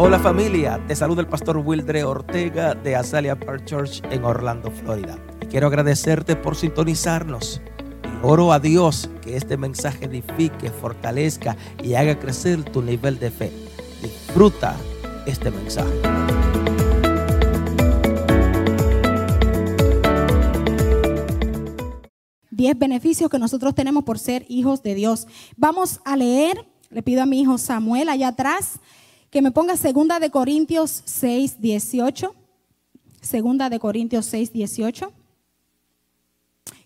Hola familia, te saluda el pastor Wildre Ortega de Azalea Park Church en Orlando, Florida. Y quiero agradecerte por sintonizarnos. Y oro a Dios que este mensaje edifique, fortalezca y haga crecer tu nivel de fe. Disfruta este mensaje. Diez beneficios que nosotros tenemos por ser hijos de Dios. Vamos a leer, le pido a mi hijo Samuel allá atrás, que me ponga segunda de Corintios 6, 18. Segunda de Corintios 6, 18.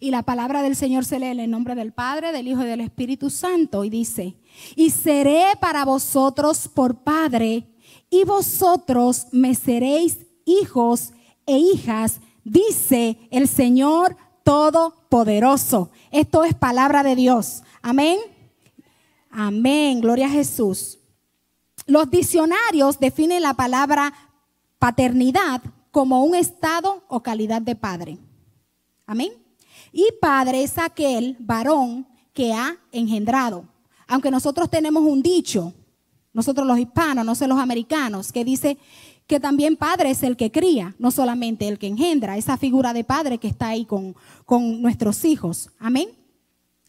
Y la palabra del Señor se lee en el nombre del Padre, del Hijo y del Espíritu Santo. Y dice, y seré para vosotros por Padre, y vosotros me seréis hijos e hijas, dice el Señor Todopoderoso. Esto es palabra de Dios. Amén. Amén. Gloria a Jesús. Los diccionarios definen la palabra paternidad como un estado o calidad de padre. Amén. Y padre es aquel varón que ha engendrado. Aunque nosotros tenemos un dicho, nosotros los hispanos, no sé los americanos, que dice que también padre es el que cría, no solamente el que engendra, esa figura de padre que está ahí con, con nuestros hijos. Amén.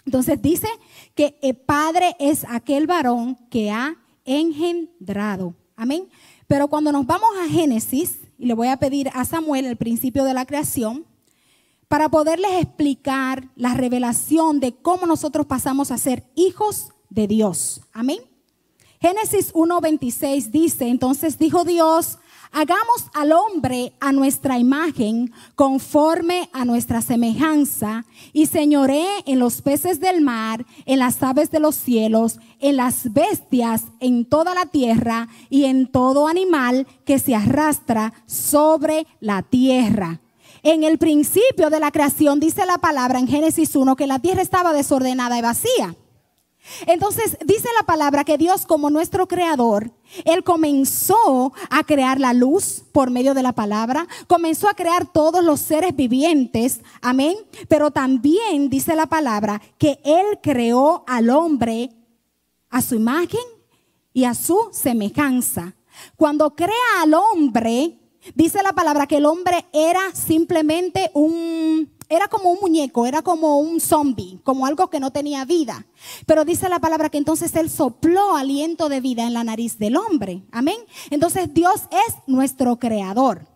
Entonces dice que el padre es aquel varón que ha engendrado. Amén. Pero cuando nos vamos a Génesis, y le voy a pedir a Samuel el principio de la creación, para poderles explicar la revelación de cómo nosotros pasamos a ser hijos de Dios. Amén. Génesis 1.26 dice, entonces dijo Dios, hagamos al hombre a nuestra imagen, conforme a nuestra semejanza, y señoré en los peces del mar, en las aves de los cielos, en las bestias, en toda la tierra, y en todo animal que se arrastra sobre la tierra. En el principio de la creación dice la palabra en Génesis 1 que la tierra estaba desordenada y vacía. Entonces dice la palabra que Dios como nuestro creador, Él comenzó a crear la luz por medio de la palabra, comenzó a crear todos los seres vivientes, amén, pero también dice la palabra que Él creó al hombre a su imagen y a su semejanza. Cuando crea al hombre, dice la palabra que el hombre era simplemente un era como un muñeco, era como un zombie, como algo que no tenía vida. Pero dice la palabra que entonces Él sopló aliento de vida en la nariz del hombre. Amén. Entonces Dios es nuestro creador.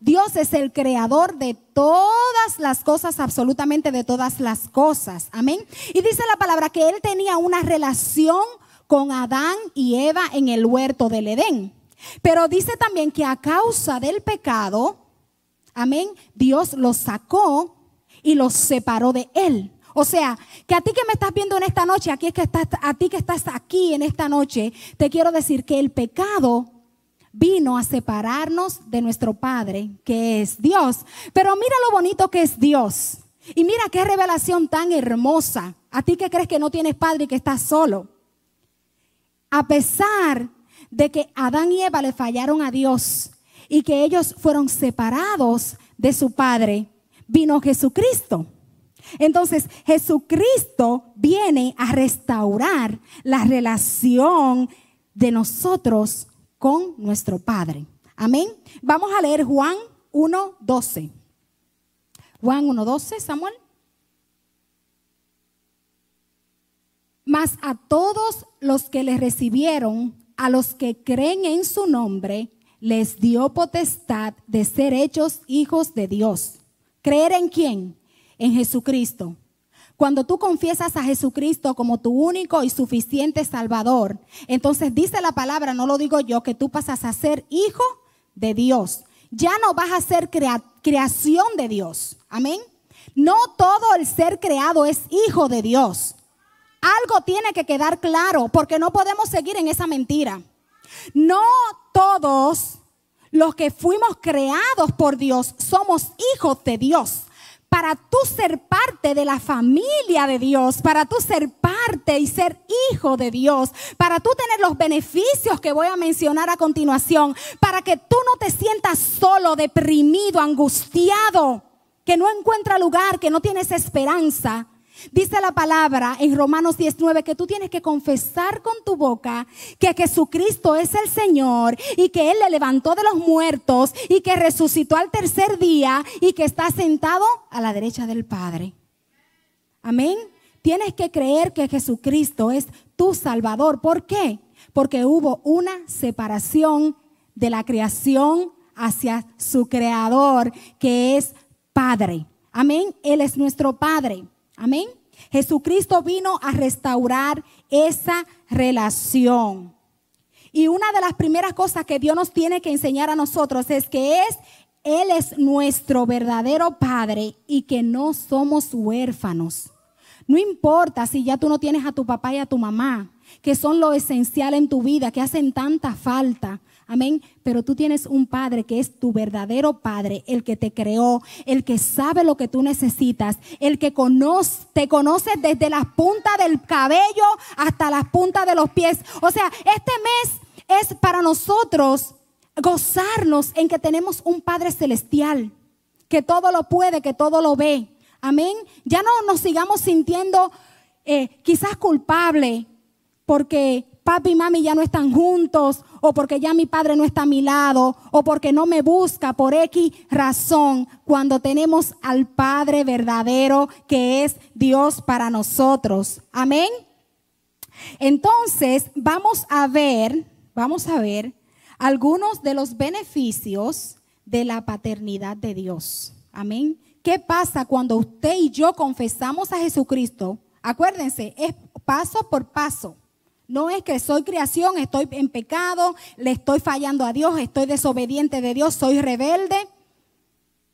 Dios es el creador de todas las cosas, absolutamente de todas las cosas. Amén. Y dice la palabra que Él tenía una relación con Adán y Eva en el huerto del Edén. Pero dice también que a causa del pecado, amén, Dios los sacó y los separó de él. O sea, que a ti que me estás viendo en esta noche, aquí es que estás, a ti que estás aquí en esta noche, te quiero decir que el pecado vino a separarnos de nuestro Padre, que es Dios. Pero mira lo bonito que es Dios. Y mira qué revelación tan hermosa. A ti que crees que no tienes padre y que estás solo. A pesar de que Adán y Eva le fallaron a Dios y que ellos fueron separados de su Padre, vino Jesucristo. Entonces, Jesucristo viene a restaurar la relación de nosotros con nuestro Padre. Amén. Vamos a leer Juan 1.12. Juan 1.12, Samuel. Mas a todos los que le recibieron, a los que creen en su nombre, les dio potestad de ser hechos hijos de Dios ¿Creer en quién? En Jesucristo. Cuando tú confiesas a Jesucristo como tu único y suficiente Salvador, entonces dice la palabra, no lo digo yo, que tú pasas a ser hijo de Dios. Ya no vas a ser creación de Dios. Amén. No todo el ser creado es hijo de Dios. Algo tiene que quedar claro porque no podemos seguir en esa mentira. No todos los que fuimos creados por Dios somos hijos de Dios. Para tú ser parte de la familia de Dios, para tú ser parte y ser hijo de Dios, para tú tener los beneficios que voy a mencionar a continuación, para que tú no te sientas solo, deprimido, angustiado, que no encuentra lugar, que no tienes esperanza. Dice la palabra en Romanos 19 que tú tienes que confesar con tu boca que Jesucristo es el Señor y que Él le levantó de los muertos y que resucitó al tercer día y que está sentado a la derecha del Padre. Amén. Tienes que creer que Jesucristo es tu Salvador. ¿Por qué? Porque hubo una separación de la creación hacia su Creador, que es Padre. Amén. Él es nuestro Padre. Amén. Jesucristo vino a restaurar esa relación. Y una de las primeras cosas que Dios nos tiene que enseñar a nosotros es que es él es nuestro verdadero Padre y que no somos huérfanos. No importa si ya tú no tienes a tu papá y a tu mamá, que son lo esencial en tu vida, que hacen tanta falta. Amén. Pero tú tienes un padre que es tu verdadero padre, el que te creó, el que sabe lo que tú necesitas, el que te conoce desde las puntas del cabello hasta las puntas de los pies. O sea, este mes es para nosotros gozarnos en que tenemos un Padre celestial, que todo lo puede, que todo lo ve. Amén. Ya no nos sigamos sintiendo eh, quizás culpable porque papi y mami ya no están juntos, o porque ya mi padre no está a mi lado, o porque no me busca por X razón, cuando tenemos al Padre verdadero que es Dios para nosotros. Amén. Entonces, vamos a ver, vamos a ver algunos de los beneficios de la paternidad de Dios. Amén. ¿Qué pasa cuando usted y yo confesamos a Jesucristo? Acuérdense, es paso por paso. No es que soy creación, estoy en pecado, le estoy fallando a Dios, estoy desobediente de Dios, soy rebelde.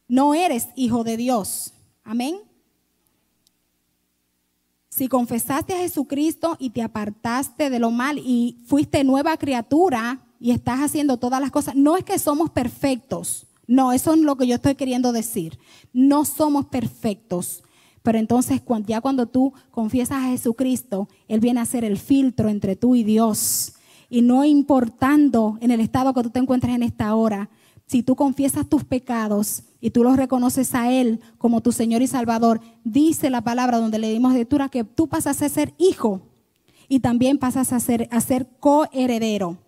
No eres hijo de Dios. Amén. Si confesaste a Jesucristo y te apartaste de lo mal y fuiste nueva criatura y estás haciendo todas las cosas, no es que somos perfectos. No, eso es lo que yo estoy queriendo decir. No somos perfectos. Pero entonces ya cuando tú confiesas a Jesucristo, Él viene a ser el filtro entre tú y Dios. Y no importando en el estado que tú te encuentres en esta hora, si tú confiesas tus pecados y tú los reconoces a Él como tu Señor y Salvador, dice la palabra donde le dimos lectura que tú pasas a ser hijo y también pasas a ser, a ser coheredero.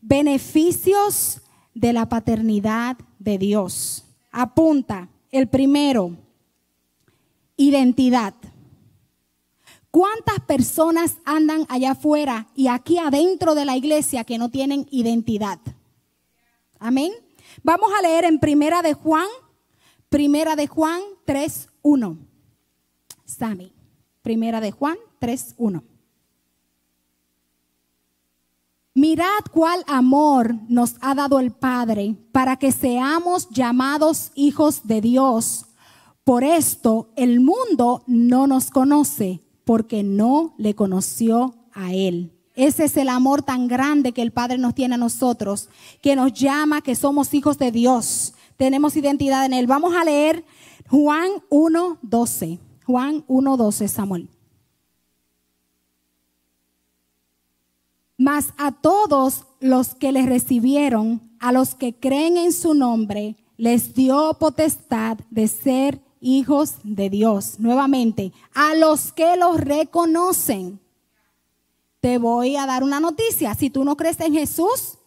Beneficios de la paternidad de Dios. Apunta, el primero, Identidad. ¿Cuántas personas andan allá afuera y aquí adentro de la iglesia que no tienen identidad? Amén. Vamos a leer en Primera de Juan, Primera de Juan 3:1. Sami. Primera de Juan 3:1. Mirad cuál amor nos ha dado el Padre para que seamos llamados hijos de Dios por esto el mundo no nos conoce porque no le conoció a Él. Ese es el amor tan grande que el Padre nos tiene a nosotros, que nos llama que somos hijos de Dios. Tenemos identidad en Él. Vamos a leer Juan 1.12. Juan 1.12, Samuel. Mas a todos los que le recibieron, a los que creen en su nombre, les dio potestad de ser hijos de Dios. Nuevamente, a los que los reconocen. Te voy a dar una noticia. Si tú no crees en Jesús,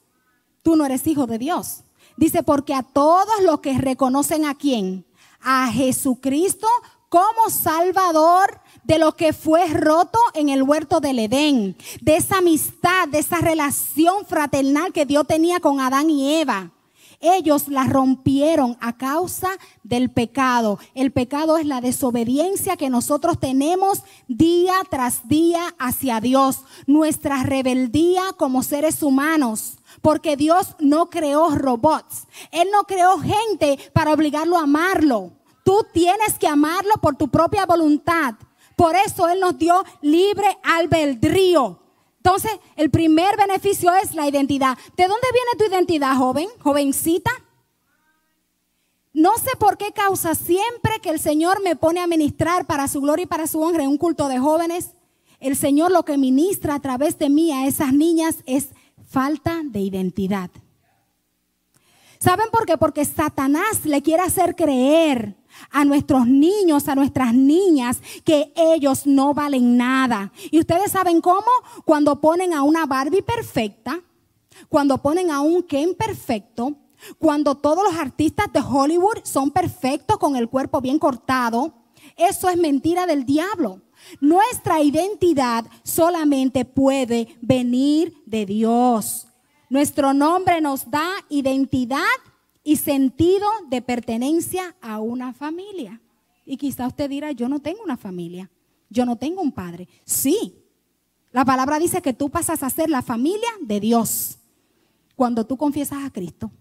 tú no eres hijo de Dios. Dice, porque a todos los que reconocen a quién? A Jesucristo como Salvador de lo que fue roto en el huerto del Edén, de esa amistad, de esa relación fraternal que Dios tenía con Adán y Eva. Ellos la rompieron a causa del pecado. El pecado es la desobediencia que nosotros tenemos día tras día hacia Dios. Nuestra rebeldía como seres humanos. Porque Dios no creó robots. Él no creó gente para obligarlo a amarlo. Tú tienes que amarlo por tu propia voluntad. Por eso Él nos dio libre albedrío. Entonces, el primer beneficio es la identidad. ¿De dónde viene tu identidad, joven, jovencita? No sé por qué causa siempre que el Señor me pone a ministrar para su gloria y para su honra en un culto de jóvenes, el Señor lo que ministra a través de mí a esas niñas es falta de identidad. ¿Saben por qué? Porque Satanás le quiere hacer creer a nuestros niños, a nuestras niñas, que ellos no valen nada. Y ustedes saben cómo? Cuando ponen a una Barbie perfecta, cuando ponen a un Ken perfecto, cuando todos los artistas de Hollywood son perfectos con el cuerpo bien cortado, eso es mentira del diablo. Nuestra identidad solamente puede venir de Dios. Nuestro nombre nos da identidad y sentido de pertenencia a una familia. Y quizá usted dirá, yo no tengo una familia, yo no tengo un padre. Sí, la palabra dice que tú pasas a ser la familia de Dios. Cuando tú confiesas a Cristo,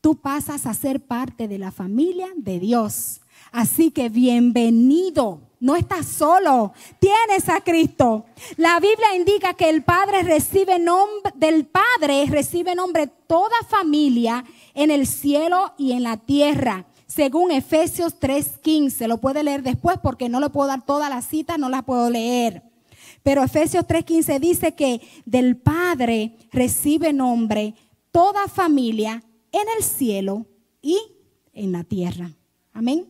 tú pasas a ser parte de la familia de Dios. Así que bienvenido. No estás solo, tienes a Cristo. La Biblia indica que el Padre recibe nombre del Padre recibe nombre toda familia en el cielo y en la tierra, según Efesios 3:15. Lo puede leer después porque no le puedo dar toda la cita, no la puedo leer. Pero Efesios 3:15 dice que del Padre recibe nombre toda familia en el cielo y en la tierra. Amén.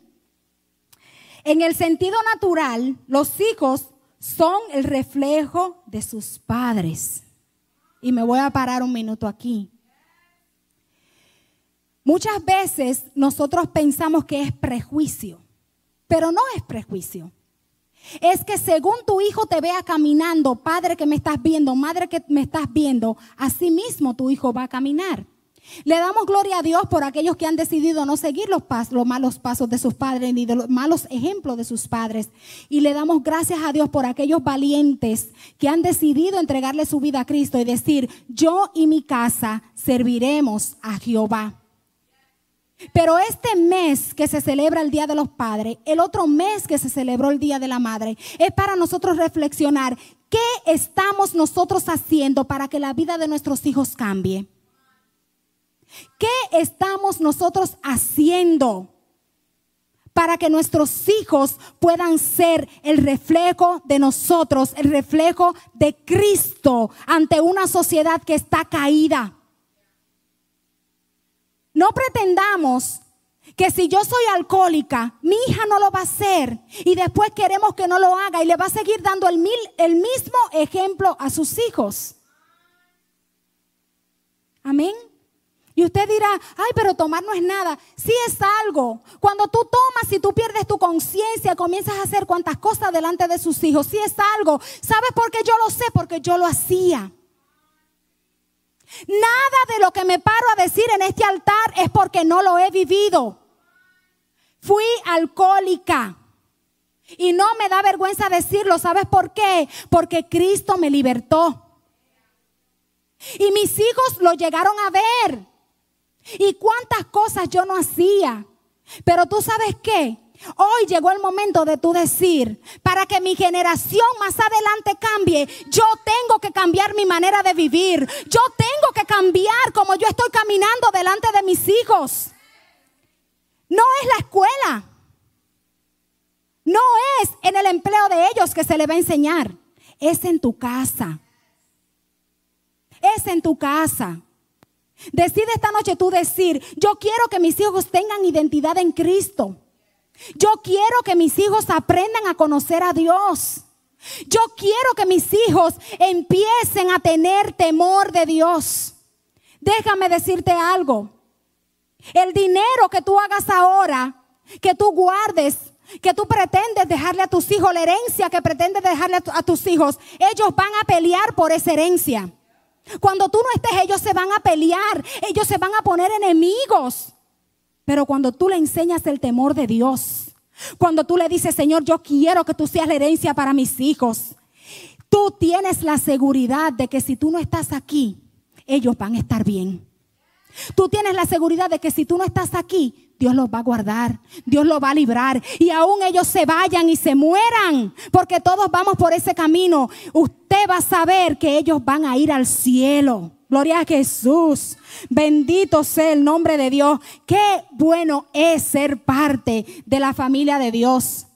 En el sentido natural, los hijos son el reflejo de sus padres. Y me voy a parar un minuto aquí. Muchas veces nosotros pensamos que es prejuicio, pero no es prejuicio. Es que según tu hijo te vea caminando, padre que me estás viendo, madre que me estás viendo, así mismo tu hijo va a caminar. Le damos gloria a Dios por aquellos que han decidido no seguir los, los malos pasos de sus padres ni de los malos ejemplos de sus padres. Y le damos gracias a Dios por aquellos valientes que han decidido entregarle su vida a Cristo y decir, yo y mi casa serviremos a Jehová. Pero este mes que se celebra el Día de los Padres, el otro mes que se celebró el Día de la Madre, es para nosotros reflexionar qué estamos nosotros haciendo para que la vida de nuestros hijos cambie. ¿Qué estamos nosotros haciendo para que nuestros hijos puedan ser el reflejo de nosotros, el reflejo de Cristo ante una sociedad que está caída? No pretendamos que si yo soy alcohólica, mi hija no lo va a hacer y después queremos que no lo haga y le va a seguir dando el, el mismo ejemplo a sus hijos. Amén. Y usted dirá, ay, pero tomar no es nada. Sí es algo. Cuando tú tomas y tú pierdes tu conciencia, comienzas a hacer cuantas cosas delante de sus hijos. Sí es algo. ¿Sabes por qué yo lo sé? Porque yo lo hacía. Nada de lo que me paro a decir en este altar es porque no lo he vivido. Fui alcohólica. Y no me da vergüenza decirlo. ¿Sabes por qué? Porque Cristo me libertó. Y mis hijos lo llegaron a ver. Y cuántas cosas yo no hacía. Pero tú sabes qué? Hoy llegó el momento de tú decir, para que mi generación más adelante cambie, yo tengo que cambiar mi manera de vivir. Yo tengo que cambiar como yo estoy caminando delante de mis hijos. No es la escuela. No es en el empleo de ellos que se le va a enseñar. Es en tu casa. Es en tu casa. Decide esta noche tú decir, yo quiero que mis hijos tengan identidad en Cristo. Yo quiero que mis hijos aprendan a conocer a Dios. Yo quiero que mis hijos empiecen a tener temor de Dios. Déjame decirte algo. El dinero que tú hagas ahora, que tú guardes, que tú pretendes dejarle a tus hijos, la herencia que pretendes dejarle a, tus hijos, ellos van a pelear por esa herencia. Cuando tú no estés, ellos se van a pelear, ellos se van a poner enemigos. Pero cuando tú le enseñas el temor de Dios, cuando tú le dices, Señor, yo quiero que tú seas la herencia para mis hijos, tú tienes la seguridad de que si tú no estás aquí, ellos van a estar bien. Tú tienes la seguridad de que si tú no estás aquí, Dios los va a guardar, Dios los va a librar. Y aún ellos se vayan y se mueran, porque todos vamos por ese camino. Usted va a saber que ellos van a ir al cielo. Gloria a Jesús. Bendito sea el nombre de Dios. Qué bueno es ser parte de la familia de Dios.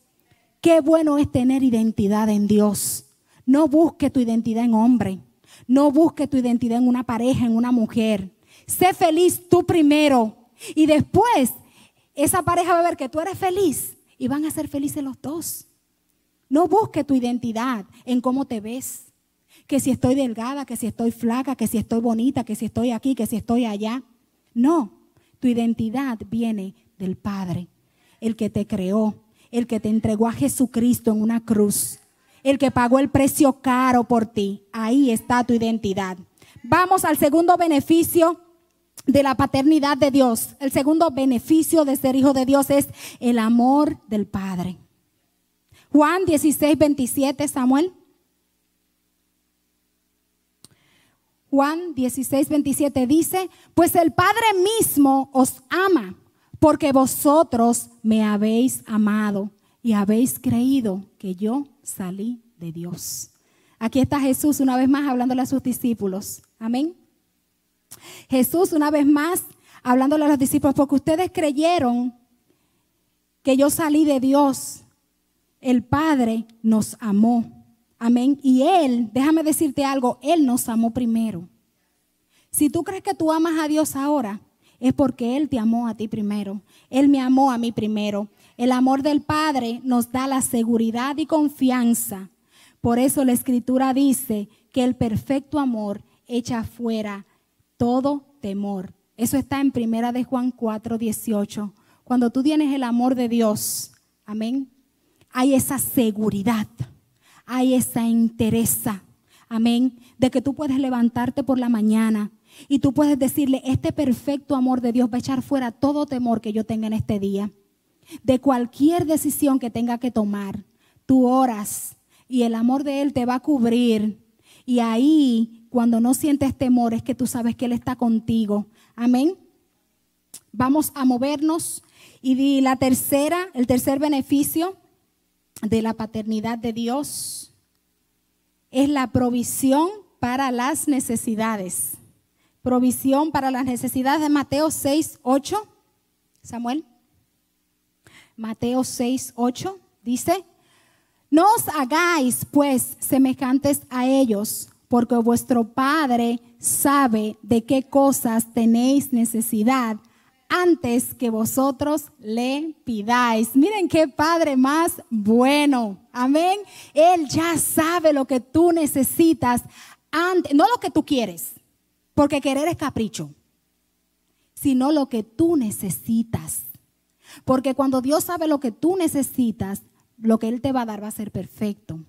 Qué bueno es tener identidad en Dios. No busque tu identidad en hombre. No busque tu identidad en una pareja, en una mujer. Sé feliz tú primero Y después, esa pareja va a ver que tú eres feliz y van a ser felices los dos. No busque tu identidad en cómo te ves. Que si estoy delgada, que si estoy flaca, que si estoy bonita, que si estoy aquí, que si estoy allá. No, tu identidad viene del Padre, el que te creó, el que te entregó a Jesucristo en una cruz, el que pagó el precio caro por ti. Ahí está tu identidad. Vamos al segundo beneficio de la paternidad de Dios. El segundo beneficio de ser hijo de Dios es el amor del Padre. Juan 16, 27, Samuel. Juan 16, 27 dice, pues el Padre mismo os ama porque vosotros me habéis amado y habéis creído que yo salí de Dios. Aquí está Jesús una vez más hablándole a sus discípulos. Amén. Jesús una vez más hablándole a los discípulos, porque ustedes creyeron que yo salí de Dios. El Padre nos amó. Amén. Y Él, déjame decirte algo, Él nos amó primero. Si tú crees que tú amas a Dios ahora, es porque Él te amó a ti primero. Él me amó a mí primero. El amor del Padre nos da la seguridad y confianza. Por eso la Escritura dice que el perfecto amor echa fuera todo temor. Eso está en Primera de Juan 4, 18. Cuando tú tienes el amor de Dios, amén, hay esa seguridad, hay esa entereza, amén, de que tú puedes levantarte por la mañana y tú puedes decirle, este perfecto amor de Dios va a echar fuera todo temor que yo tenga en este día. De cualquier decisión que tenga que tomar, tú oras y el amor de Él te va a cubrir. Y ahí, cuando no sientes temor, es que tú sabes que Él está contigo. Amén. Vamos a movernos. Y la tercera, el tercer beneficio de la paternidad de Dios es la provisión para las necesidades provisión para las necesidades de Mateo 6, 8. Samuel. Mateo 6, 8 dice, no os hagáis pues semejantes a ellos, porque vuestro Padre sabe de qué cosas tenéis necesidad antes que vosotros le pidáis. Miren qué Padre más bueno. Amén. Él ya sabe lo que tú necesitas antes, no lo que tú quieres. Porque querer es capricho, sino lo que tú necesitas. Porque cuando Dios sabe lo que tú necesitas, lo que Él te va a dar va a ser perfecto.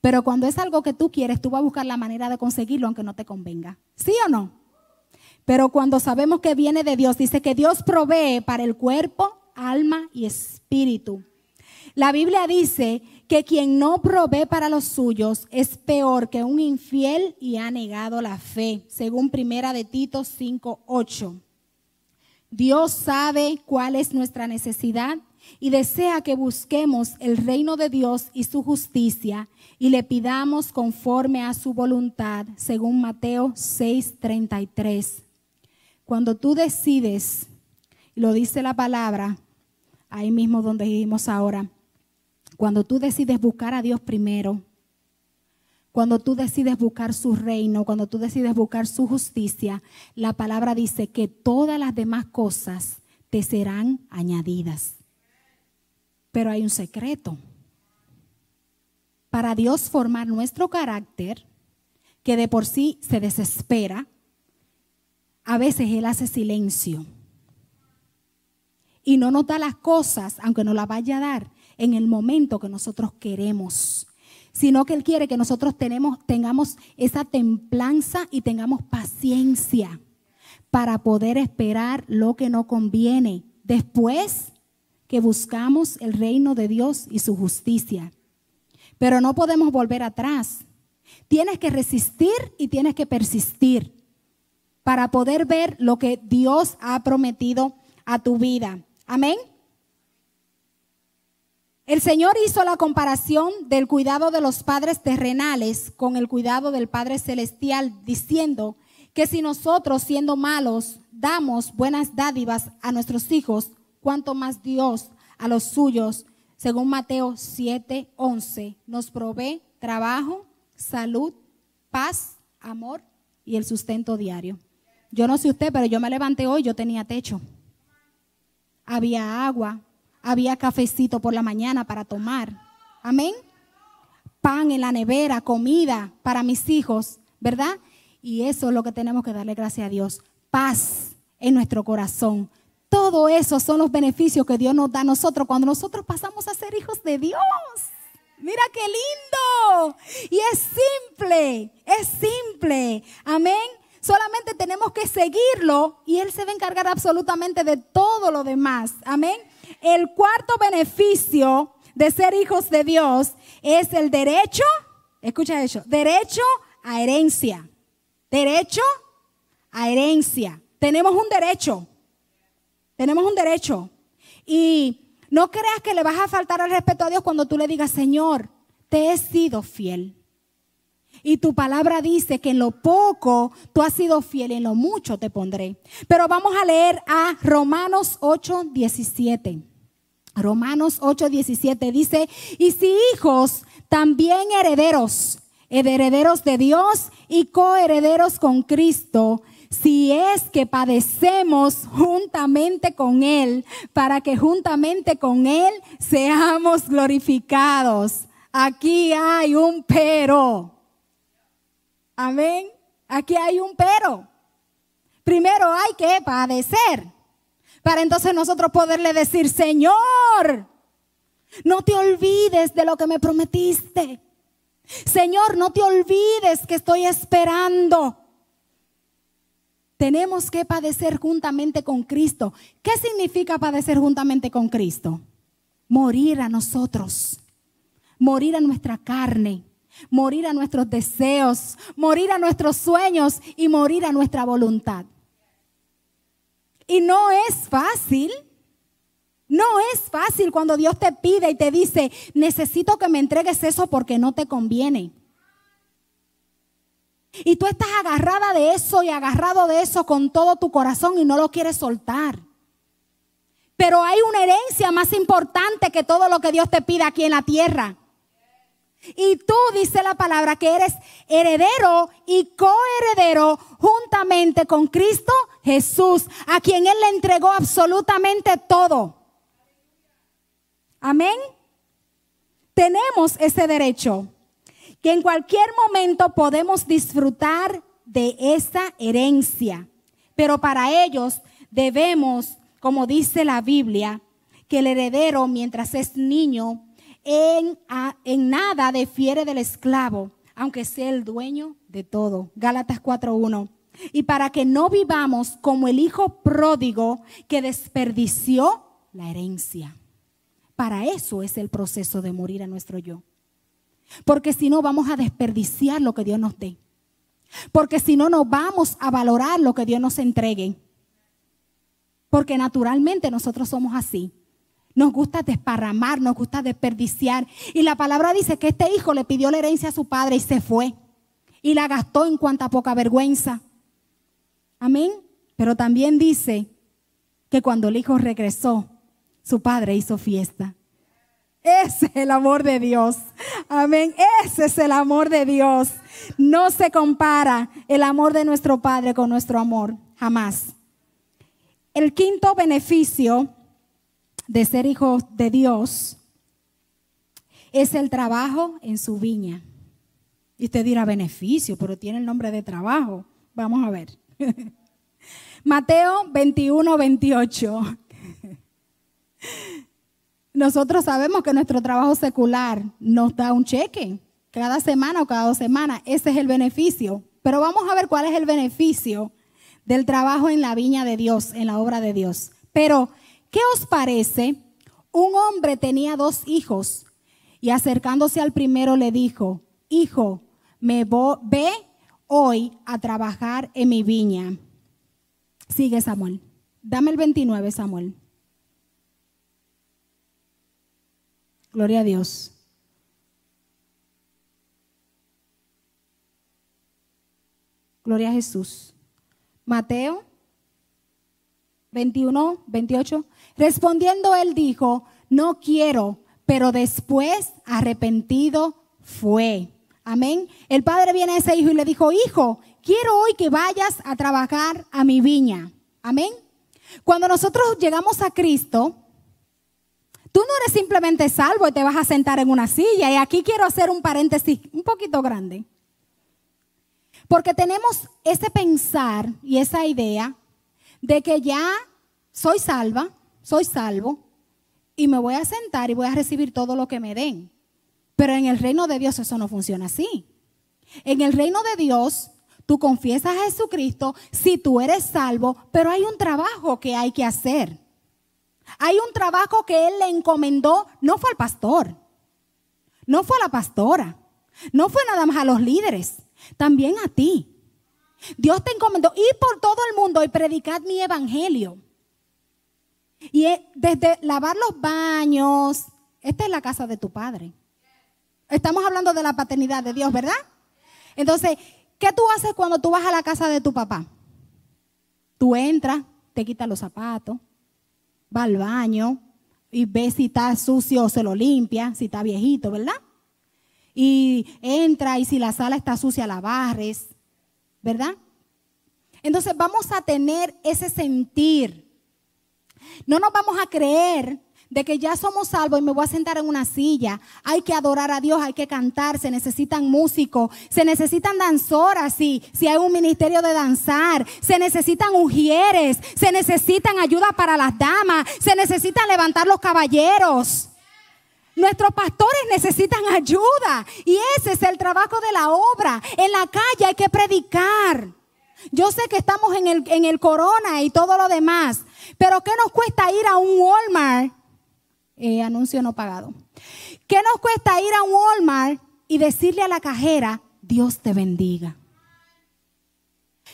Pero cuando es algo que tú quieres, tú vas a buscar la manera de conseguirlo aunque no te convenga. ¿Sí o no? Pero cuando sabemos que viene de Dios, dice que Dios provee para el cuerpo, alma y espíritu. La Biblia dice que quien no provee para los suyos es peor que un infiel y ha negado la fe, según Primera de Tito 5:8. Dios sabe cuál es nuestra necesidad y desea que busquemos el reino de Dios y su justicia y le pidamos conforme a su voluntad, según Mateo 6:33. Cuando tú decides, lo dice la palabra, ahí mismo donde vivimos ahora, cuando tú decides buscar a Dios primero, cuando tú decides buscar su reino, cuando tú decides buscar su justicia, la palabra dice que todas las demás cosas te serán añadidas. Pero hay un secreto. Para Dios formar nuestro carácter, que de por sí se desespera, a veces Él hace silencio. Y no nos da las cosas, aunque no las vaya a dar, en el momento que nosotros queremos, sino que Él quiere que nosotros tenemos, tengamos esa templanza y tengamos paciencia para poder esperar lo que no conviene después que buscamos el reino de Dios y su justicia. Pero no podemos volver atrás. Tienes que resistir y tienes que persistir para poder ver lo que Dios ha prometido a tu vida. Amén. El Señor hizo la comparación del cuidado de los padres terrenales con el cuidado del Padre Celestial, diciendo que si nosotros, siendo malos, damos buenas dádivas a nuestros hijos, cuanto más Dios a los suyos, según Mateo 7, 11, nos provee trabajo, salud, paz, amor y el sustento diario. Yo no sé usted, pero yo me levanté hoy, yo tenía techo. había agua, había cafecito por la mañana para tomar. Amén. Pan en la nevera, comida para mis hijos, ¿verdad? Y eso es lo que tenemos que darle gracias a Dios. Paz en nuestro corazón. Todo eso son los beneficios que Dios nos da a nosotros cuando nosotros pasamos a ser hijos de Dios. Mira qué lindo. Y es simple, es simple. Amén. Solamente tenemos que seguirlo y Él se va a encargar absolutamente de todo lo demás. Amén. El cuarto beneficio de ser hijos de Dios es el derecho, escucha eso, derecho a herencia. Derecho a herencia. Tenemos un derecho. Tenemos un derecho. Y no creas que le vas a faltar al respeto a Dios cuando tú le digas, Señor, te he sido fiel. Y tu palabra dice que en lo poco tú has sido fiel y en lo mucho te pondré. Pero vamos a leer a Romanos 8, 17. Romanos 8, 17 dice, y si hijos, también herederos, herederos de Dios y coherederos con Cristo, si es que padecemos juntamente con Él, para que juntamente con Él seamos glorificados. Aquí hay un pero. Amén. Aquí hay un pero. Primero hay que padecer. Para entonces nosotros poderle decir, Señor, no te olvides de lo que me prometiste. Señor, no te olvides que estoy esperando. Tenemos que padecer juntamente con Cristo. ¿Qué significa padecer juntamente con Cristo? Morir a nosotros, morir a nuestra carne, morir a nuestros deseos, morir a nuestros sueños y morir a nuestra voluntad. Y no es fácil. No es fácil cuando Dios te pide y te dice, necesito que me entregues eso porque no te conviene. Y tú estás agarrada de eso y agarrado de eso con todo tu corazón y no lo quieres soltar. Pero hay una herencia más importante que todo lo que Dios te pide aquí en la tierra. Y tú, dice la palabra, que eres heredero y coheredero juntamente con Cristo Jesús, a quien Él le entregó absolutamente todo. Amén. Tenemos ese derecho, que en cualquier momento podemos disfrutar de esa herencia. Pero para ellos debemos, como dice la Biblia, que el heredero mientras es niño en, nada difiere del esclavo, aunque sea el dueño de todo. Gálatas 4.1. Y para que no vivamos como el hijo pródigo que desperdició la herencia. Para eso es el proceso de morir a nuestro yo. Porque si no vamos a desperdiciar lo que Dios nos dé. Porque si no, no vamos a valorar lo que Dios nos entregue. Porque naturalmente nosotros somos así. Nos gusta desparramar, nos gusta desperdiciar. Y la palabra dice que este hijo le pidió la herencia a su padre y se fue. Y la gastó en cuanta poca vergüenza. Amén. Pero también dice que cuando el hijo regresó, su padre hizo fiesta. Ese es el amor de Dios. Amén. Ese es el amor de Dios. No se compara el amor de nuestro Padre con nuestro amor. Jamás. El quinto beneficio de ser hijo de Dios es el trabajo en su viña. Y usted dirá beneficio, pero tiene el nombre de trabajo. Vamos a ver. Mateo 21, 28. Nosotros sabemos que nuestro trabajo secular nos da un cheque cada semana o cada dos semanas. Ese es el beneficio. Pero vamos a ver cuál es el beneficio del trabajo en la viña de Dios, en la obra de Dios. Pero ¿Qué os parece? Un hombre tenía dos hijos y acercándose al primero le dijo, hijo, me ve hoy a trabajar en mi viña. Sigue Samuel. Dame el 29, Samuel. Gloria a Dios. Gloria a Jesús. Mateo 21, 28. Respondiendo él dijo, no quiero, pero después arrepentido fue. Amén. El padre viene a ese hijo y le dijo, hijo, quiero hoy que vayas a trabajar a mi viña. Amén. Cuando nosotros llegamos a Cristo, tú no eres simplemente salvo y te vas a sentar en una silla. Y aquí quiero hacer un paréntesis un poquito grande. Porque tenemos ese pensar y esa idea de que ya soy salva, soy salvo, y me voy a sentar y voy a recibir todo lo que me den. Pero en el reino de Dios eso no funciona así. En el reino de Dios, tú confiesas a Jesucristo si tú eres salvo, pero hay un trabajo que hay que hacer. Hay un trabajo que Él le encomendó, no fue al pastor, no fue a la pastora, no fue nada más a los líderes, también a ti. Dios te encomendó ir por todo el mundo y predicar mi evangelio. Y desde lavar los baños, esta es la casa de tu padre. Estamos hablando de la paternidad de Dios, ¿verdad? Entonces, ¿qué tú haces cuando tú vas a la casa de tu papá? Tú entras, te quitas los zapatos, va al baño y ves si está sucio o se lo limpia, si está viejito, ¿verdad? Y entra y si la sala está sucia la barres, ¿verdad? Entonces vamos a tener ese sentir. No nos vamos a creer de que ya somos salvos y me voy a sentar en una silla. Hay que adorar a Dios, hay que cantar, se necesitan músicos, se necesitan danzoras si, si hay un ministerio de danzar, se necesitan ujieres, se necesitan ayuda para las damas, se necesitan levantar los caballeros. Nuestros pastores necesitan ayuda y ese es el trabajo de la obra. En la calle hay que predicar. Yo sé que estamos en el, en el corona y todo lo demás, pero ¿qué nos cuesta ir a un Walmart eh, anuncio no pagado. ¿Qué nos cuesta ir a un Walmart y decirle a la cajera, Dios te bendiga?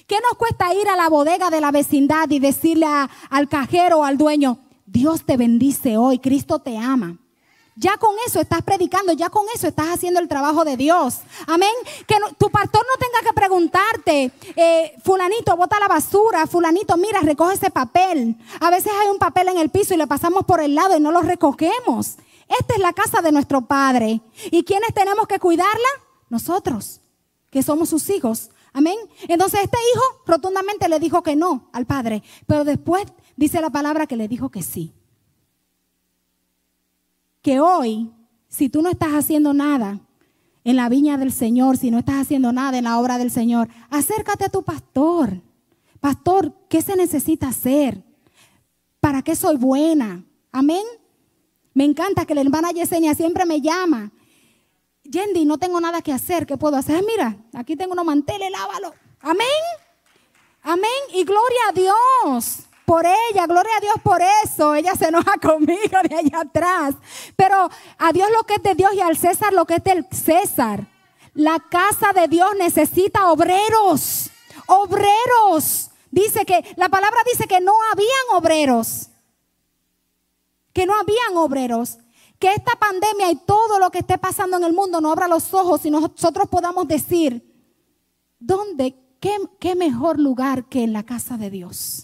¿Qué nos cuesta ir a la bodega de la vecindad y decirle al cajero o al dueño, Dios te bendice hoy, Cristo te ama? Ya con eso estás predicando, ya con eso estás haciendo el trabajo de Dios. Amén. Que tu pastor no tenga que preguntarte, eh, fulanito, bota la basura, fulanito, mira, recoge ese papel. A veces hay un papel en el piso y le pasamos por el lado y no lo recogemos. Esta es la casa de nuestro Padre. ¿Y quiénes tenemos que cuidarla? Nosotros, que somos sus hijos. Amén. Entonces este hijo rotundamente le dijo que no al Padre, pero después dice la palabra que le dijo que sí que hoy, si tú no estás haciendo nada en la viña del Señor, si no estás haciendo nada en la obra del Señor, acércate a tu pastor. Pastor, ¿qué se necesita hacer? ¿Para qué soy buena? Amén. Me encanta que la hermana Yesenia siempre me llama. Yendi, no tengo nada que hacer. ¿Qué puedo hacer? Mira, aquí tengo unos manteles, lávalo. Amén. Amén. Y gloria a Dios por ella, gloria a Dios por eso. Ella se enoja conmigo de allá atrás. Pero a Dios lo que es de Dios y al César lo que es del César. La casa de Dios necesita obreros. Obreros. Dice que, la palabra dice que no habían obreros. Que no habían obreros. Que esta pandemia y todo lo que esté pasando en el mundo no abra los ojos y nosotros podamos decir, ¿dónde? ¿Qué, qué mejor lugar que en la casa de Dios?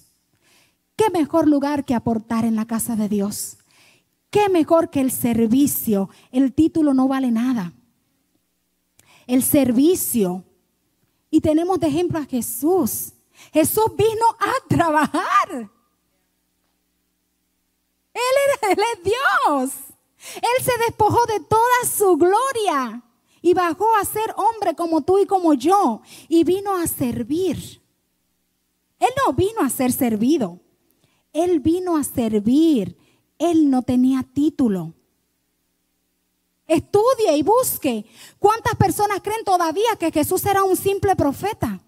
¿Qué mejor lugar que aportar en la casa de Dios? ¿Qué mejor que el servicio? El título no vale nada. El servicio. Y tenemos de ejemplo a Jesús. Jesús vino a trabajar. Él, él es Dios. Él se despojó de toda su gloria y bajó a ser hombre como tú y como yo y vino a servir. Él no vino a ser servido. Él vino a servir. Él no tenía título. Estudie y busque. ¿Cuántas personas creen todavía que Jesús era un simple profeta?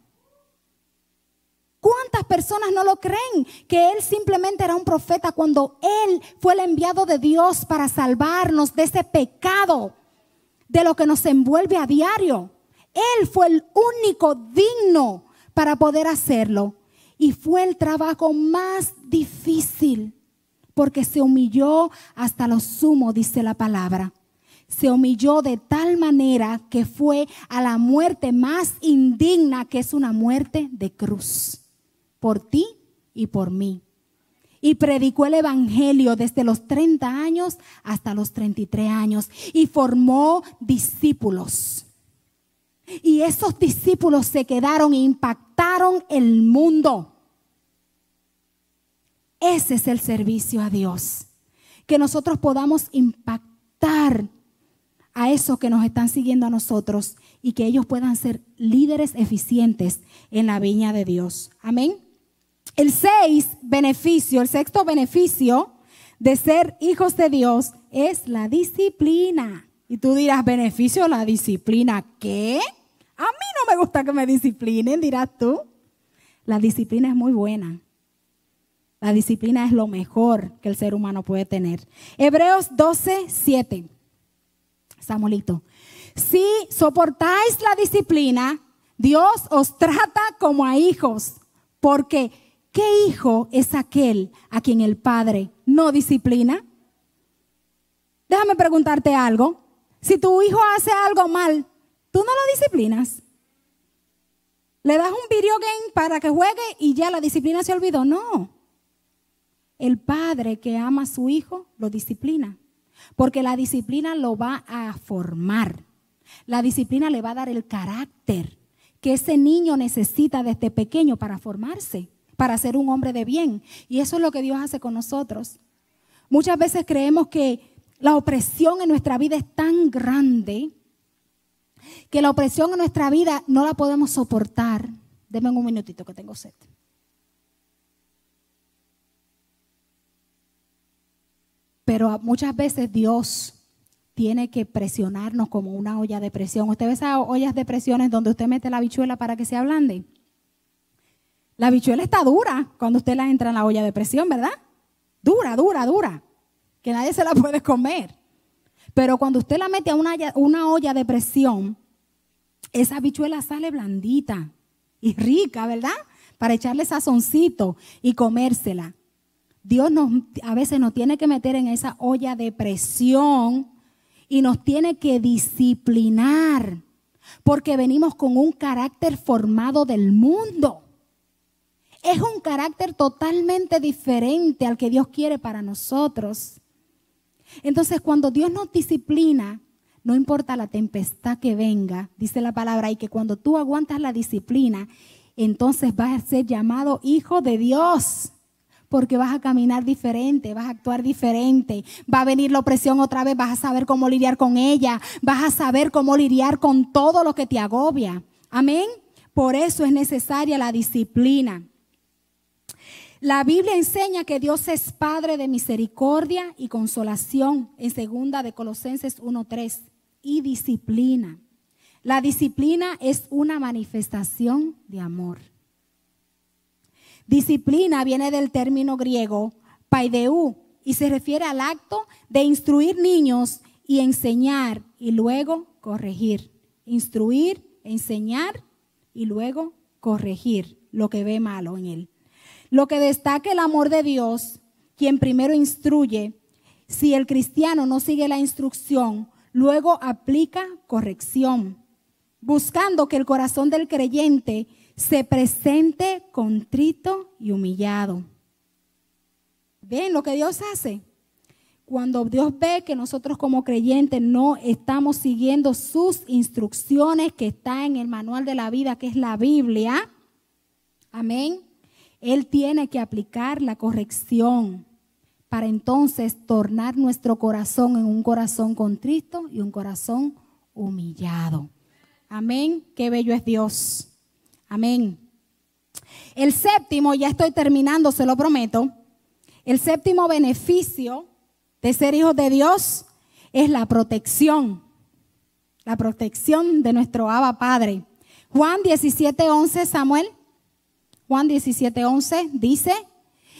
¿Cuántas personas no lo creen que Él simplemente era un profeta cuando Él fue el enviado de Dios para salvarnos de ese pecado, de lo que nos envuelve a diario? Él fue el único digno para poder hacerlo. Y fue el trabajo más difícil porque se humilló hasta lo sumo, dice la palabra. Se humilló de tal manera que fue a la muerte más indigna, que es una muerte de cruz, por ti y por mí. Y predicó el Evangelio desde los 30 años hasta los 33 años y formó discípulos. Y esos discípulos se quedaron e impactaron el mundo. Ese es el servicio a Dios. Que nosotros podamos impactar a esos que nos están siguiendo a nosotros y que ellos puedan ser líderes eficientes en la viña de Dios. Amén. El seis beneficio, el sexto beneficio de ser hijos de Dios es la disciplina. Y tú dirás, beneficio la disciplina. ¿Qué? A mí no me gusta que me disciplinen, dirás tú. La disciplina es muy buena. La disciplina es lo mejor que el ser humano puede tener. Hebreos 12, 7. Samuelito. Si soportáis la disciplina, Dios os trata como a hijos. Porque, ¿qué hijo es aquel a quien el Padre no disciplina? Déjame preguntarte algo. Si tu hijo hace algo mal, ¿tú no lo disciplinas? ¿Le das un video game para que juegue y ya la disciplina se olvidó? No. El padre que ama a su hijo lo disciplina. Porque la disciplina lo va a formar. La disciplina le va a dar el carácter que ese niño necesita desde pequeño para formarse, para ser un hombre de bien. Y eso es lo que Dios hace con nosotros. Muchas veces creemos que la opresión en nuestra vida es tan grande que la opresión en nuestra vida no la podemos soportar. Denme un minutito que tengo sed. Pero muchas veces Dios tiene que presionarnos como una olla de presión. Usted ve esas ollas de presiones donde usted mete la bichuela para que se ablande. La bichuela está dura cuando usted la entra en la olla de presión, ¿verdad? Dura, dura, dura. Que nadie se la puede comer. Pero cuando usted la mete a una, una olla de presión, esa bichuela sale blandita y rica, ¿verdad? Para echarle sazoncito y comérsela. Dios nos, a veces nos tiene que meter en esa olla de presión y nos tiene que disciplinar, porque venimos con un carácter formado del mundo. Es un carácter totalmente diferente al que Dios quiere para nosotros. Entonces, cuando Dios nos disciplina, no importa la tempestad que venga, dice la palabra, y que cuando tú aguantas la disciplina, entonces vas a ser llamado hijo de Dios porque vas a caminar diferente, vas a actuar diferente, va a venir la opresión otra vez, vas a saber cómo lidiar con ella, vas a saber cómo lidiar con todo lo que te agobia. Amén. Por eso es necesaria la disciplina. La Biblia enseña que Dios es Padre de misericordia y consolación en segunda de Colosenses 1:3 y disciplina. La disciplina es una manifestación de amor. Disciplina viene del término griego paideu y se refiere al acto de instruir niños y enseñar y luego corregir. Instruir, enseñar y luego corregir lo que ve malo en él. Lo que destaca el amor de Dios, quien primero instruye, si el cristiano no sigue la instrucción, luego aplica corrección, buscando que el corazón del creyente se presente contrito y humillado. ¿Ven lo que Dios hace? Cuando Dios ve que nosotros como creyentes no estamos siguiendo sus instrucciones que está en el manual de la vida, que es la Biblia, amén, Él tiene que aplicar la corrección para entonces tornar nuestro corazón en un corazón contrito y un corazón humillado. Amén, qué bello es Dios. Amén. El séptimo, ya estoy terminando, se lo prometo. El séptimo beneficio de ser hijos de Dios es la protección. La protección de nuestro Abba Padre. Juan 17:11, Samuel. Juan 17:11 dice,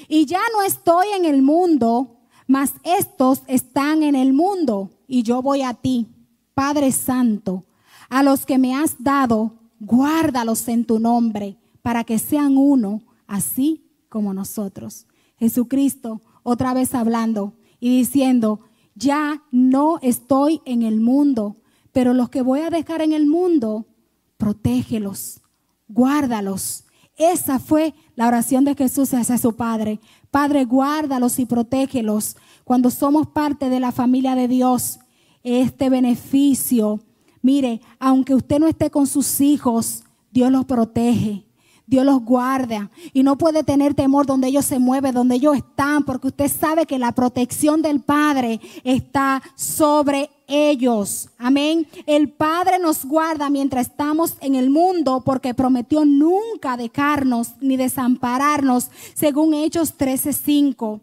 y ya no estoy en el mundo, mas estos están en el mundo, y yo voy a ti, Padre Santo, a los que me has dado guárdalos en tu nombre para que sean uno, así como nosotros. Jesucristo otra vez hablando y diciendo, ya no estoy en el mundo, pero los que voy a dejar en el mundo, protégelos, guárdalos. Esa fue la oración de Jesús hacia su Padre. Padre, guárdalos y protégelos. Cuando somos parte de la familia de Dios, este beneficio Mire, aunque usted no esté con sus hijos, Dios los protege. Dios los guarda y no puede tener temor donde ellos se mueven, donde ellos están, porque usted sabe que la protección del Padre está sobre ellos. Amén. El Padre nos guarda mientras estamos en el mundo porque prometió nunca dejarnos ni desampararnos, según Hechos 13:5.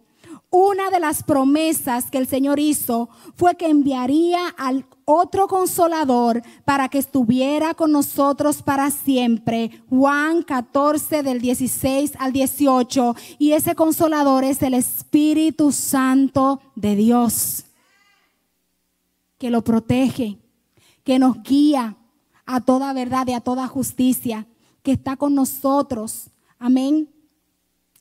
Una de las promesas que el Señor hizo fue que enviaría al otro consolador para que estuviera con nosotros para siempre. Juan 14 del 16 al 18. Y ese consolador es el Espíritu Santo de Dios, que lo protege, que nos guía a toda verdad y a toda justicia, que está con nosotros. Amén.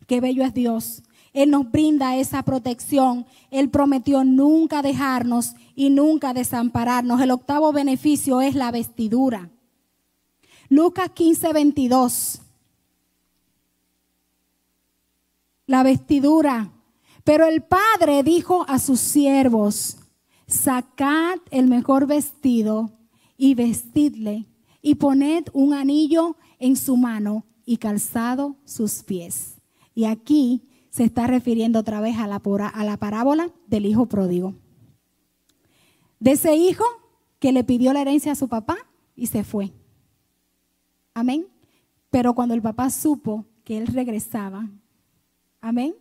Qué bello es Dios. Él nos brinda esa protección. Él prometió nunca dejarnos y nunca desampararnos. El octavo beneficio es la vestidura. Lucas 15, 22. La vestidura. Pero el padre dijo a sus siervos, sacad el mejor vestido y vestidle y poned un anillo en su mano y calzado sus pies. Y aquí se está refiriendo otra vez a la, a la parábola del hijo pródigo. De ese hijo que le pidió la herencia a su papá y se fue. Amén. Pero cuando el papá supo que él regresaba, amén.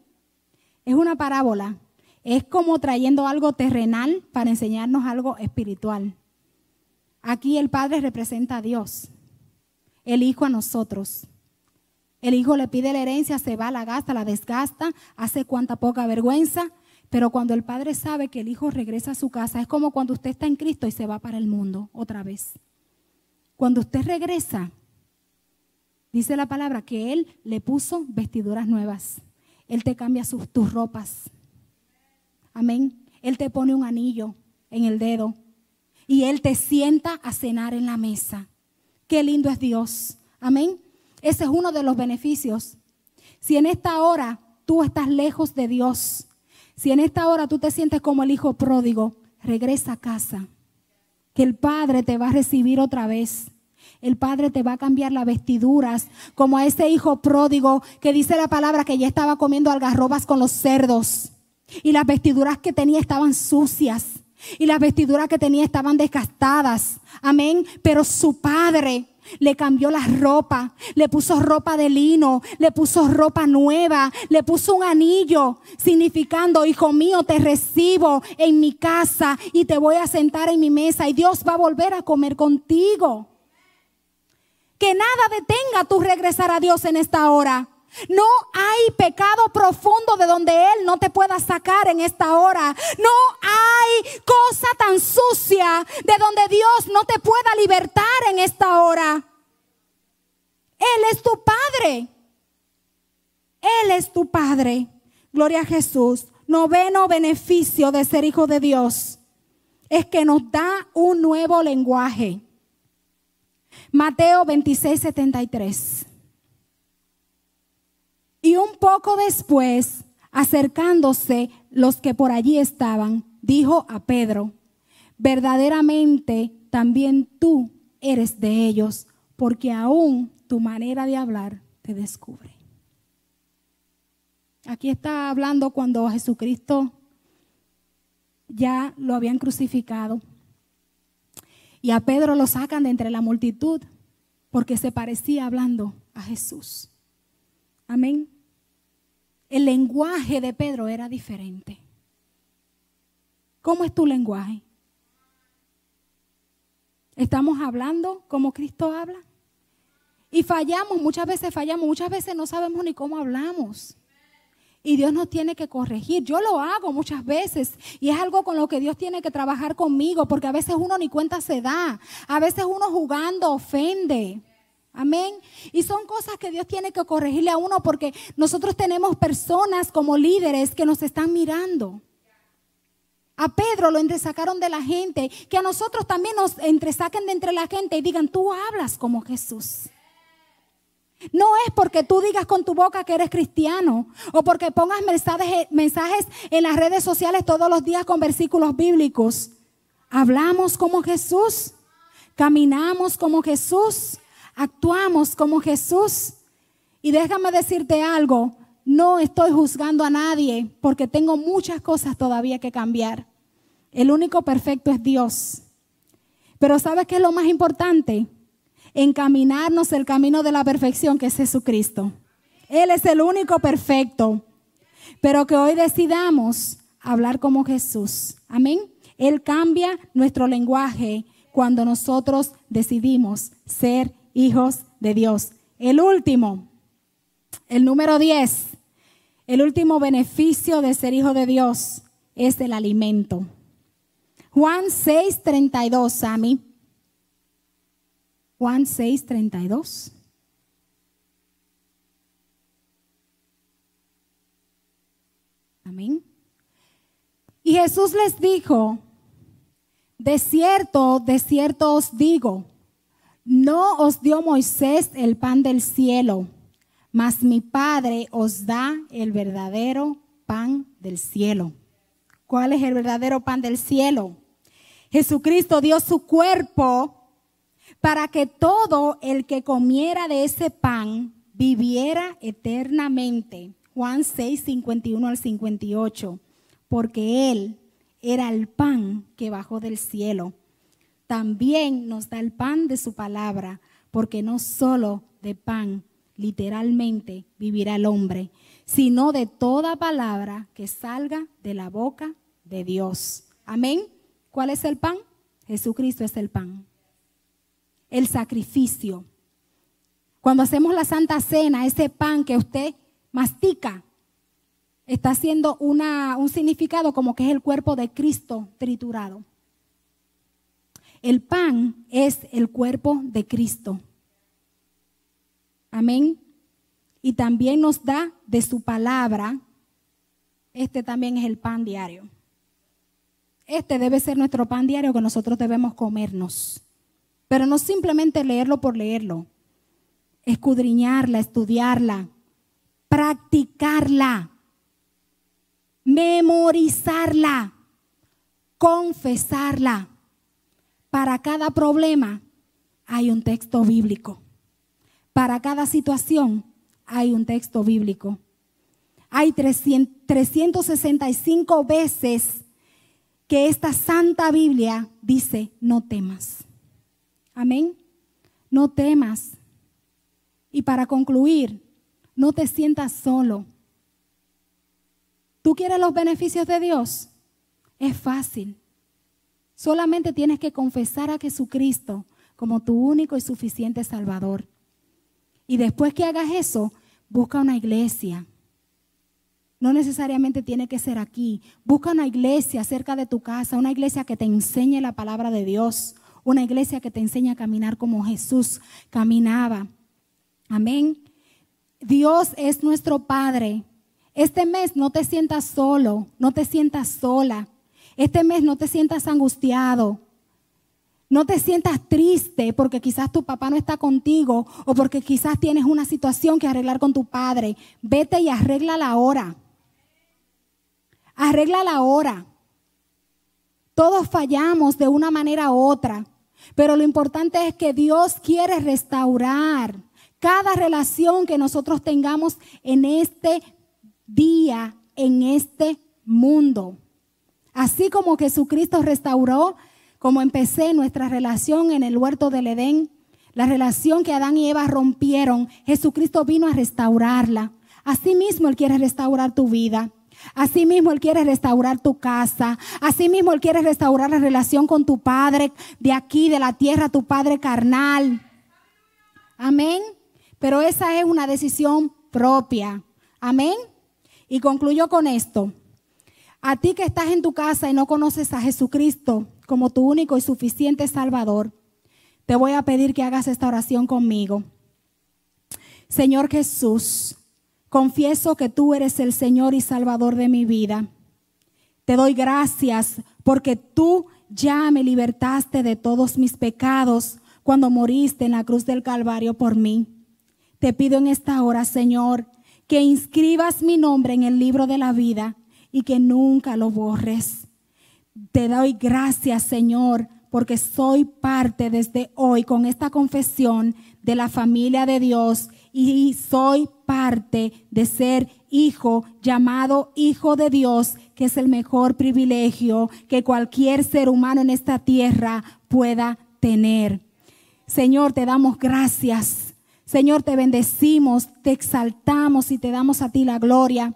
Es una parábola. Es como trayendo algo terrenal para enseñarnos algo espiritual. Aquí el Padre representa a Dios, el Hijo a nosotros. El hijo le pide la herencia, se va, la gasta, la desgasta, hace cuanta poca vergüenza. Pero cuando el padre sabe que el hijo regresa a su casa, es como cuando usted está en Cristo y se va para el mundo otra vez. Cuando usted regresa, dice la palabra que Él le puso vestiduras nuevas. Él te cambia sus, tus ropas. Amén. Él te pone un anillo en el dedo y Él te sienta a cenar en la mesa. Qué lindo es Dios. Amén. Ese es uno de los beneficios. Si en esta hora tú estás lejos de Dios, si en esta hora tú te sientes como el hijo pródigo, regresa a casa. Que el Padre te va a recibir otra vez. El Padre te va a cambiar las vestiduras, como a ese hijo pródigo que dice la palabra que ya estaba comiendo algarrobas con los cerdos. Y las vestiduras que tenía estaban sucias. Y las vestiduras que tenía estaban desgastadas. Amén. Pero su Padre le cambió la ropa, le puso ropa de lino, le puso ropa nueva, le puso un anillo, significando, hijo mío, te recibo en mi casa y te voy a sentar en mi mesa y Dios va a volver a comer contigo. Que nada detenga tu regresar a Dios en esta hora. No hay pecado profundo de donde Él no te pueda sacar en esta hora. No hay cosa tan sucia de donde Dios no te pueda libertar en esta hora. Él es tu Padre. Él es tu Padre. Gloria a Jesús. Noveno beneficio de ser hijo de Dios es que nos da un nuevo lenguaje. Mateo 26, 73. Y un poco después, acercándose los que por allí estaban, dijo a Pedro, verdaderamente también tú eres de ellos, porque aún tu manera de hablar te descubre. Aquí está hablando cuando Jesucristo ya lo habían crucificado. Y a Pedro lo sacan de entre la multitud porque se parecía hablando a Jesús. Amén. El lenguaje de Pedro era diferente. ¿Cómo es tu lenguaje? ¿Estamos hablando como Cristo habla? Y fallamos, muchas veces fallamos, muchas veces no sabemos ni cómo hablamos. Y Dios nos tiene que corregir. Yo lo hago muchas veces y es algo con lo que Dios tiene que trabajar conmigo porque a veces uno ni cuenta se da. A veces uno jugando ofende. Amén. Y son cosas que Dios tiene que corregirle a uno porque nosotros tenemos personas como líderes que nos están mirando. A Pedro lo entresacaron de la gente, que a nosotros también nos entresaquen de entre la gente y digan, tú hablas como Jesús. No es porque tú digas con tu boca que eres cristiano o porque pongas mensajes, mensajes en las redes sociales todos los días con versículos bíblicos. Hablamos como Jesús, caminamos como Jesús, actuamos como Jesús. Y déjame decirte algo, no estoy juzgando a nadie porque tengo muchas cosas todavía que cambiar. El único perfecto es Dios. Pero ¿sabes qué es lo más importante? Encaminarnos el camino de la perfección que es Jesucristo. Él es el único perfecto. Pero que hoy decidamos hablar como Jesús. Amén. Él cambia nuestro lenguaje cuando nosotros decidimos ser hijos de Dios. El último, el número 10, el último beneficio de ser hijo de Dios es el alimento. Juan 6, 32, Sammy. Juan 6, 32. Amén. Y Jesús les dijo, de cierto, de cierto os digo, no os dio Moisés el pan del cielo, mas mi Padre os da el verdadero pan del cielo. ¿Cuál es el verdadero pan del cielo? Jesucristo dio su cuerpo para que todo el que comiera de ese pan viviera eternamente. Juan 6, 51 al 58. Porque Él era el pan que bajó del cielo también nos da el pan de su palabra, porque no solo de pan literalmente vivirá el hombre, sino de toda palabra que salga de la boca de Dios. Amén. ¿Cuál es el pan? Jesucristo es el pan. El sacrificio. Cuando hacemos la Santa Cena, ese pan que usted mastica, está haciendo una, un significado como que es el cuerpo de Cristo triturado. El pan es el cuerpo de Cristo. Amén. Y también nos da de su palabra. Este también es el pan diario. Este debe ser nuestro pan diario que nosotros debemos comernos. Pero no simplemente leerlo por leerlo. Escudriñarla, estudiarla, practicarla, memorizarla, confesarla. Para cada problema hay un texto bíblico. Para cada situación hay un texto bíblico. Hay 365 veces que esta santa Biblia dice, no temas. Amén. No temas. Y para concluir, no te sientas solo. ¿Tú quieres los beneficios de Dios? Es fácil. Solamente tienes que confesar a Jesucristo como tu único y suficiente Salvador. Y después que hagas eso, busca una iglesia. No necesariamente tiene que ser aquí. Busca una iglesia cerca de tu casa, una iglesia que te enseñe la palabra de Dios, una iglesia que te enseñe a caminar como Jesús caminaba. Amén. Dios es nuestro Padre. Este mes no te sientas solo, no te sientas sola. Este mes no te sientas angustiado. No te sientas triste porque quizás tu papá no está contigo o porque quizás tienes una situación que arreglar con tu padre. Vete y arregla la hora. Arregla la hora. Todos fallamos de una manera u otra, pero lo importante es que Dios quiere restaurar cada relación que nosotros tengamos en este día, en este mundo. Así como Jesucristo restauró, como empecé nuestra relación en el huerto del Edén, la relación que Adán y Eva rompieron, Jesucristo vino a restaurarla. Asimismo Él quiere restaurar tu vida. Asimismo Él quiere restaurar tu casa. Asimismo Él quiere restaurar la relación con tu Padre de aquí, de la tierra, tu Padre carnal. Amén. Pero esa es una decisión propia. Amén. Y concluyo con esto. A ti que estás en tu casa y no conoces a Jesucristo como tu único y suficiente Salvador, te voy a pedir que hagas esta oración conmigo. Señor Jesús, confieso que tú eres el Señor y Salvador de mi vida. Te doy gracias porque tú ya me libertaste de todos mis pecados cuando moriste en la cruz del Calvario por mí. Te pido en esta hora, Señor, que inscribas mi nombre en el libro de la vida y que nunca lo borres. Te doy gracias, Señor, porque soy parte desde hoy con esta confesión de la familia de Dios y soy parte de ser hijo llamado hijo de Dios, que es el mejor privilegio que cualquier ser humano en esta tierra pueda tener. Señor, te damos gracias. Señor, te bendecimos, te exaltamos y te damos a ti la gloria.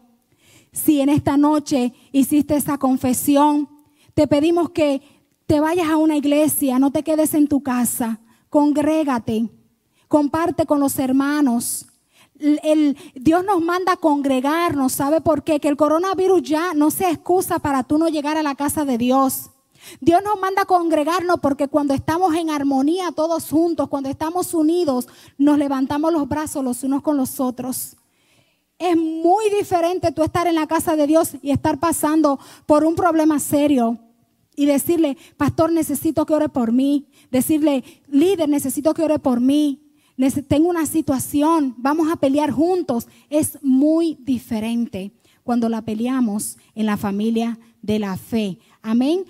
Si en esta noche hiciste esa confesión, te pedimos que te vayas a una iglesia, no te quedes en tu casa, congrégate, comparte con los hermanos. El, Dios nos manda a congregarnos, ¿sabe por qué? Que el coronavirus ya no sea excusa para tú no llegar a la casa de Dios. Dios nos manda a congregarnos porque cuando estamos en armonía todos juntos, cuando estamos unidos, nos levantamos los brazos los unos con los otros. Es muy diferente tú estar en la casa de Dios y estar pasando por un problema serio y decirle, pastor, necesito que ore por mí. Decirle, líder, necesito que ore por mí. Tengo una situación, vamos a pelear juntos. Es muy diferente cuando la peleamos en la familia de la fe. Amén.